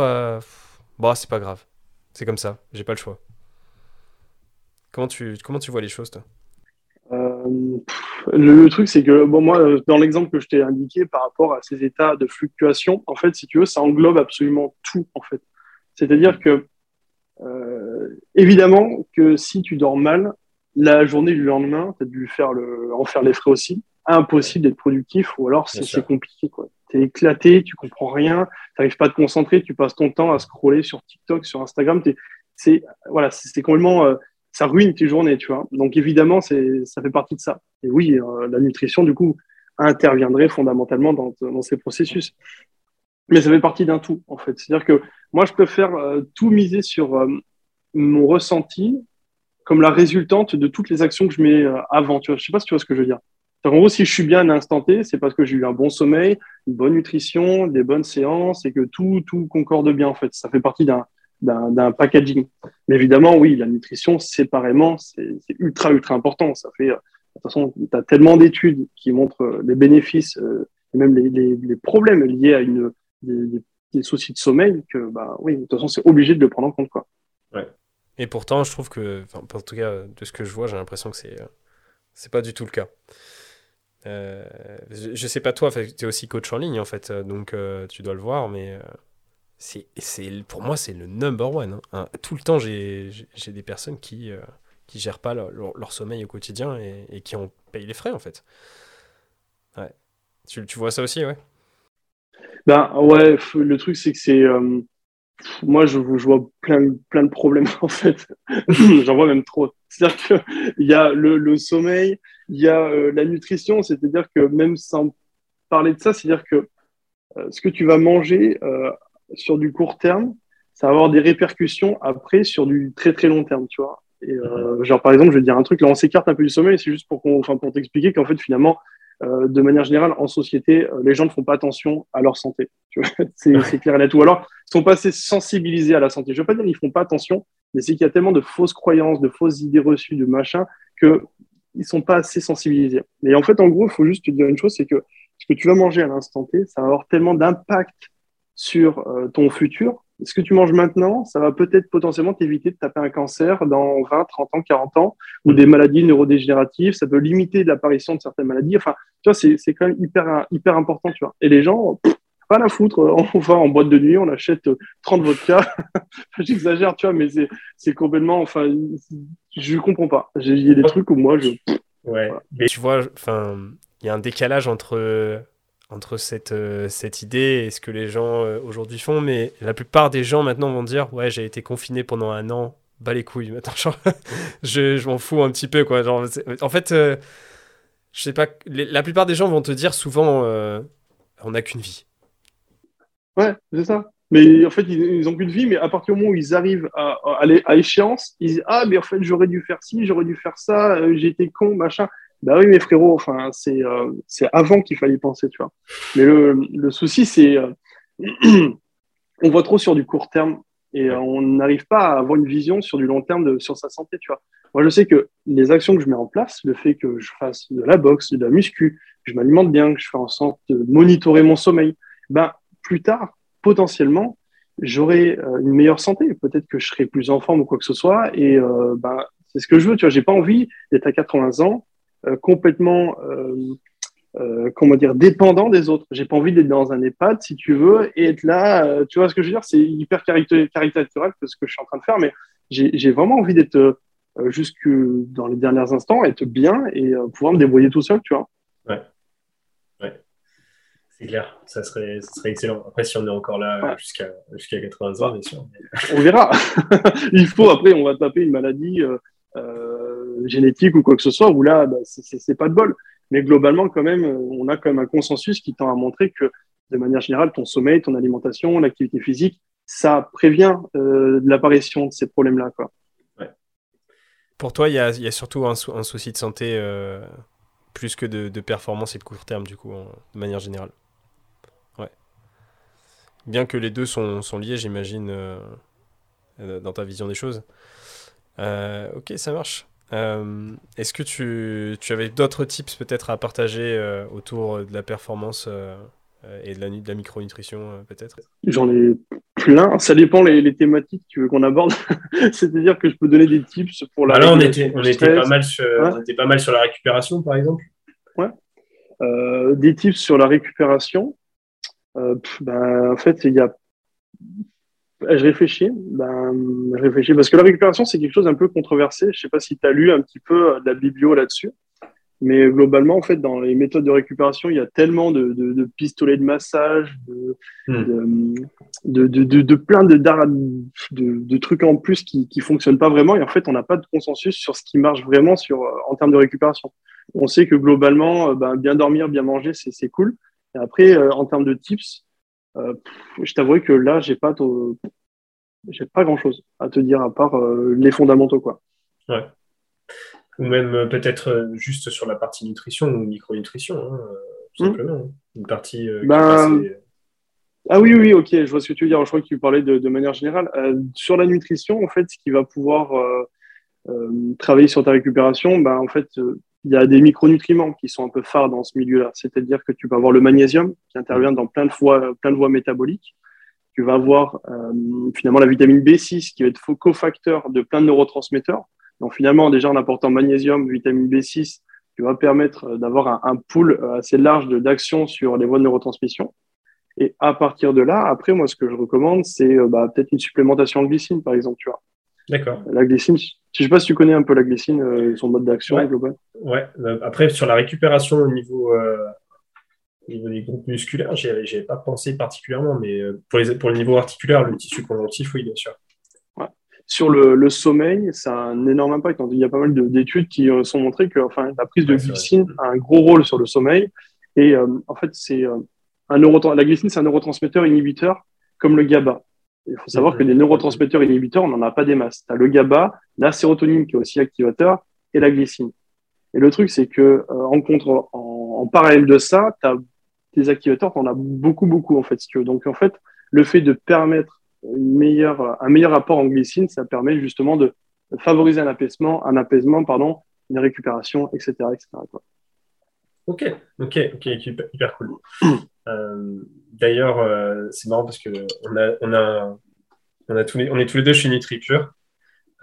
Bah, c'est pas grave. C'est comme ça, j'ai pas le choix. Comment tu, comment tu vois les choses, toi? Le, truc, c'est que, bon, moi, dans l'exemple que je t'ai indiqué par rapport à ces états de fluctuation, en fait, si tu veux, ça englobe absolument tout, en fait. C'est-à-dire que, euh, évidemment, que si tu dors mal, la journée du lendemain, tu as dû faire le, en faire les frais aussi, impossible d'être productif, ou alors c'est compliqué, quoi. es éclaté, tu comprends rien, tu n'arrives pas à te concentrer, tu passes ton temps à scroller sur TikTok, sur Instagram, c'est voilà, c'est complètement euh, ça ruine tes journées, tu vois. Donc évidemment, c'est, ça fait partie de ça. Et oui, euh, la nutrition, du coup, interviendrait fondamentalement dans, dans, ces processus. Mais ça fait partie d'un tout, en fait. C'est-à-dire que moi, je préfère euh, tout miser sur euh, mon ressenti comme la résultante de toutes les actions que je mets avant. Tu vois, je sais pas si tu vois ce que je veux dire. En gros, si je suis bien à l'instant T, c'est parce que j'ai eu un bon sommeil, une bonne nutrition, des bonnes séances et que tout, tout concorde bien, en fait. Ça fait partie d'un, d'un packaging. Mais évidemment, oui, la nutrition, séparément, c'est ultra, ultra important. Ça fait, euh, de toute façon, tu as tellement d'études qui montrent euh, les bénéfices euh, et même les, problèmes liés à une, des, soucis de sommeil que, bah oui, de toute façon, c'est obligé de le prendre en compte. Quoi. Ouais. Et pourtant, je trouve que, en tout cas, de ce que je vois, j'ai l'impression que c'est c'est pas du tout le cas. Euh, je, sais pas toi, tu es aussi coach en ligne en fait, donc tu dois le voir, mais c'est, pour moi c'est le number one. Hein. Tout le temps, j'ai, des personnes qui qui gèrent pas leur, sommeil au quotidien et, qui ont payé les frais en fait. Ouais. Tu, tu vois ça aussi, ouais? Ben ouais, le truc c'est que c'est moi, je, vois plein, plein de problèmes, en fait. J'en vois même trop. C'est-à-dire qu'il y a le, sommeil, il y a euh, la nutrition, c'est-à-dire que même sans parler de ça, c'est-à-dire que euh, ce que tu vas manger euh, sur du court terme, ça va avoir des répercussions après sur du très très long terme, tu vois. Et, genre, par exemple, je vais dire un truc, là, on s'écarte un peu du sommeil, c'est juste pour, qu'on, enfin, pour t'expliquer qu'en fait, finalement, euh, de manière générale, en société, euh, les gens ne font pas attention à leur santé. c'est clair et net. Ou alors, ils sont pas assez sensibilisés à la santé. Je ne veux pas dire qu'ils font pas attention, mais c'est qu'il y a tellement de fausses croyances, de fausses idées reçues, de machin, qu'ils ne sont pas assez sensibilisés. Et en fait, en gros, il faut juste te dire une chose, c'est que ce que tu vas manger à l'instant T, ça va avoir tellement d'impact sur euh, ton futur ce que tu manges maintenant, ça va peut-être potentiellement t'éviter de taper un cancer dans 20, 30 ans, 40 ans, ou des maladies neurodégénératives. Ça peut limiter l'apparition de certaines maladies. Enfin, tu vois, c'est quand même hyper, hyper important, tu vois. Et les gens, pas la foutre. On va en boîte de nuit, on achète 30 vodka. J'exagère, tu vois, mais c'est complètement, enfin, je comprends pas. Il y a des trucs où moi, je. Ouais, mais tu vois, enfin, il y a un décalage entre entre cette, euh, cette idée et ce que les gens euh, aujourd'hui font, mais la plupart des gens maintenant vont dire Ouais, j'ai été confiné pendant un an, bas les couilles, maintenant je, je m'en fous un petit peu. Quoi. En fait, euh, je sais pas, la plupart des gens vont te dire souvent On n'a qu'une vie. Ouais, c'est ça. Mais en fait, ils n'ont qu'une vie, mais à partir du moment où ils arrivent à, aller à échéance, ils disent Ah, mais en fait, j'aurais dû faire ci, j'aurais dû faire ça, été con, machin. Bah oui, mais frérot, enfin, c'est euh, avant qu'il fallait penser, tu vois. Mais le, le souci, c'est euh, on voit trop sur du court terme et euh, on n'arrive pas à avoir une vision sur du long terme de, sur sa santé, tu vois. Moi, je sais que les actions que je mets en place, le fait que je fasse de la boxe, de la muscu, que je m'alimente bien, que je fais en sorte de monitorer mon sommeil, ben plus tard, potentiellement, j'aurai une meilleure santé. Peut-être que je serai plus en forme ou quoi que ce soit. Et ben, c'est ce que je veux. Tu vois, j'ai pas envie d'être à 80 ans euh, complètement euh, euh, comment dire, dépendant des autres. J'ai pas envie d'être dans un EHPAD, si tu veux, et être là. tu vois ce que je veux dire? C'est hyper caricatural ce que je suis en train de faire, mais j'ai vraiment envie d'être jusque dans les derniers instants, être bien et pouvoir me débrouiller tout seul, tu vois. Ouais. Ouais. C'est clair, ça serait, ça serait excellent. Après, si on est encore là jusqu'à jusqu'à 80 ans, bien sûr. On verra. Il faut, après, on va taper une maladie. Euh, génétique ou quoi que ce soit, où là, bah, c'est pas de bol. Mais globalement, quand même, on a quand même un consensus qui tend à montrer que, de manière générale, ton sommeil, ton alimentation, l'activité physique, ça prévient euh, l'apparition de ces problèmes-là. Quoi. Pour toi, il y a, y a, surtout un, un, souci de santé euh, plus que de, de, performance et de court terme, du coup, de manière générale. Ouais. Bien que les deux sont, sont liés, j'imagine, dans ta vision des choses. Euh, ok, ça marche. Euh, est-ce que tu, tu avais d'autres tips peut-être à partager euh, autour de la performance et de la, de la micronutrition peut-être? J'en ai plein. Ça dépend les, thématiques que qu'on aborde. C'est-à-dire que je peux donner des tips pour la. Bah là, on était, on était, pas mal sur, on était pas mal sur la récupération, par exemple. Ouais. des tips sur la récupération. ben, en fait, il y a je réfléchis. Ben, je réfléchis parce que la récupération, c'est quelque chose d'un peu controversé. Je sais pas si tu as lu un petit peu de la biblio là-dessus. Mais globalement, en fait, dans les méthodes de récupération, il y a tellement de, de, pistolets de massage, de, hmm. de, plein de, trucs en plus qui ne fonctionnent pas vraiment. Et en fait, on n'a pas de consensus sur ce qui marche vraiment sur, en termes de récupération. On sait que globalement, ben, bien dormir, bien manger, c'est cool. Et après, euh, en termes de tips, euh, je t'avoue que là, j'ai pas, j'ai pas grand chose à te dire à part euh, les fondamentaux, quoi. Ouais. Ou même euh, peut-être juste sur la partie nutrition ou micronutrition, hein, tout hmm. simplement. Hein. Une partie. Ben, ah oui, oui, ok, je vois ce que tu veux dire. Je crois que tu parlais de, de manière générale. sur la nutrition, en fait, ce qui va pouvoir travailler sur ta récupération, ben, en fait, il y a des micronutriments qui sont un peu phares dans ce milieu-là. C'est-à-dire que tu peux avoir le magnésium qui intervient dans plein de voies, plein de voies métaboliques. tu vas avoir finalement la vitamine B6 qui va être cofacteur de plein de neurotransmetteurs. Donc finalement, déjà en apportant magnésium, vitamine B6, tu vas permettre d'avoir un, pool assez large d'action sur les voies de neurotransmission. Et à partir de là, après, moi, ce que je recommande, c'est bah, peut-être une supplémentation de glycine, par exemple, tu vois. D'accord. La glycine, je sais pas si tu connais un peu la glycine, euh, son mode d'action ouais. global. Ouais. Euh, après, sur la récupération au niveau, euh, au niveau des groupes musculaires, j'y avais pas pensé particulièrement, mais pour, les, pour le niveau articulaire, le tissu conjonctif, oui, bien sûr. Ouais. Sur le, le, sommeil, ça a un énorme impact. Il y a pas mal d'études qui sont montrées que enfin, la prise de glycine a un gros rôle sur le sommeil. Et en fait, c'est un la glycine, c'est un neurotransmetteur inhibiteur comme le GABA. Il faut savoir que les neurotransmetteurs inhibiteurs, on n'en a pas des masses. Tu as le GABA, la sérotonine qui est aussi activateur et la glycine. Et le truc, c'est que euh, en, parallèle de ça, tu as des activateurs, tu en as beaucoup, beaucoup en fait. Donc en fait, le fait de permettre un meilleur apport en glycine, ça permet justement de favoriser un apaisement, un apaisement, pardon, une récupération, etc. etc. Ok, ok, ok, hyper cool. Euh, D'ailleurs, euh, c'est marrant parce que on a, on a, on a tous les, on est tous les deux chez NutriPure.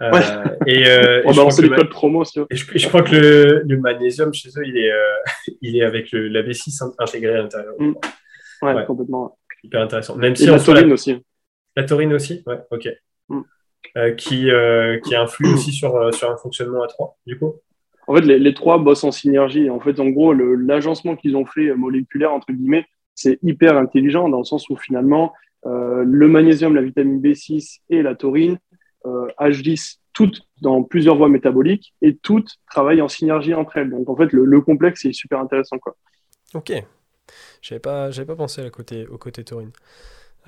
Euh, ouais. Et, euh, on les codes promo. Et je, et je, crois que le, le, magnésium chez eux, il est, il est avec le, la B6 intégré à l'intérieur. Mm. Ouais, ouais, complètement. Hyper intéressant. Même et si la taurine la... aussi. La taurine aussi, ouais, ok. Mm. qui, qui influe aussi sur, sur un fonctionnement à 3, du coup en fait, les, les, trois bossent en synergie. En fait, en gros, l'agencement qu'ils ont fait moléculaire, entre guillemets, c'est hyper intelligent dans le sens où finalement, euh, le magnésium, la vitamine B6 et la taurine euh, agissent toutes dans plusieurs voies métaboliques et toutes travaillent en synergie entre elles. Donc, en fait, le, le complexe est super intéressant. Quoi. Ok. Je n'avais pas, pas pensé à côté, au côté taurine.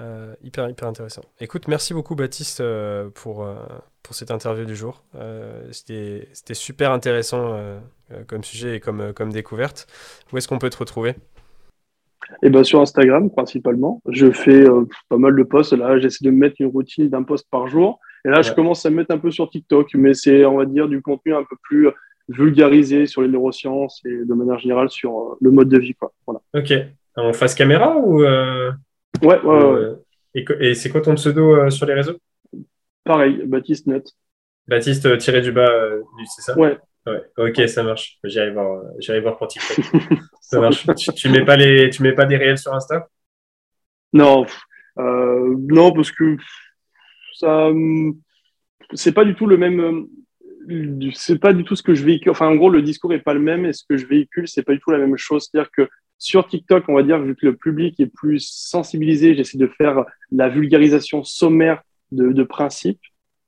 Euh, hyper, hyper intéressant. Écoute, merci beaucoup Baptiste pour, pour cette interview du jour. C'était super intéressant comme sujet et comme, comme découverte. Où est-ce qu'on peut te retrouver? Et ben sur Instagram principalement. Je fais pas mal de posts. Là, j'essaie de me mettre une routine d'un post par jour. Et là, ouais. je commence à me mettre un peu sur TikTok, mais c'est, on va dire, du contenu un peu plus vulgarisé sur les neurosciences et de manière générale sur le mode de vie. Quoi. Voilà. Ok. En face caméra ou Ouais, ouais, ouais. Euh, et, et c'est quoi ton pseudo euh, sur les réseaux? Pareil, Baptiste Net. Baptiste euh, tiré du bas, c'est ça? Ouais. Ouais, ok, ça marche. J'irai voir, j'irai voir pour TikTok. ça marche. tu, tu, mets pas les, tu mets pas des réels sur Insta? Non, euh, non parce que ça, c'est pas du tout le même. C'est pas du tout ce que je véhicule. Enfin, en gros, le discours est pas le même et ce que je véhicule, c'est pas du tout la même chose. C'est-à-dire que sur TikTok, on va dire, vu que le public est plus sensibilisé, j'essaie de faire la vulgarisation sommaire de, de principes.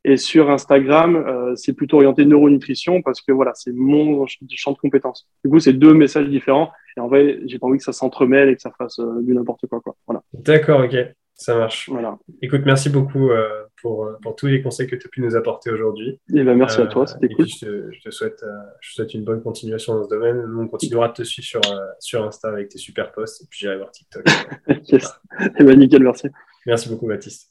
Et sur Instagram, euh, c'est plutôt orienté neuronutrition parce que voilà, c'est mon champ de compétences. Du coup, c'est deux messages différents. Et en vrai, j'ai pas envie que ça s'entremêle et que ça fasse euh, du n'importe quoi, quoi. Voilà. D'accord, ok. Ça marche. Voilà. Écoute, merci beaucoup euh, pour, pour tous les conseils que tu as pu nous apporter aujourd'hui. Et ben, merci à toi, c'était cool. Je te, je, te souhaite, je te souhaite une bonne continuation dans ce domaine. Nous, on continuera de te suivre sur, sur Insta avec tes super posts et puis j'irai voir TikTok. yes. Et ben, nickel, merci. Merci beaucoup, Baptiste.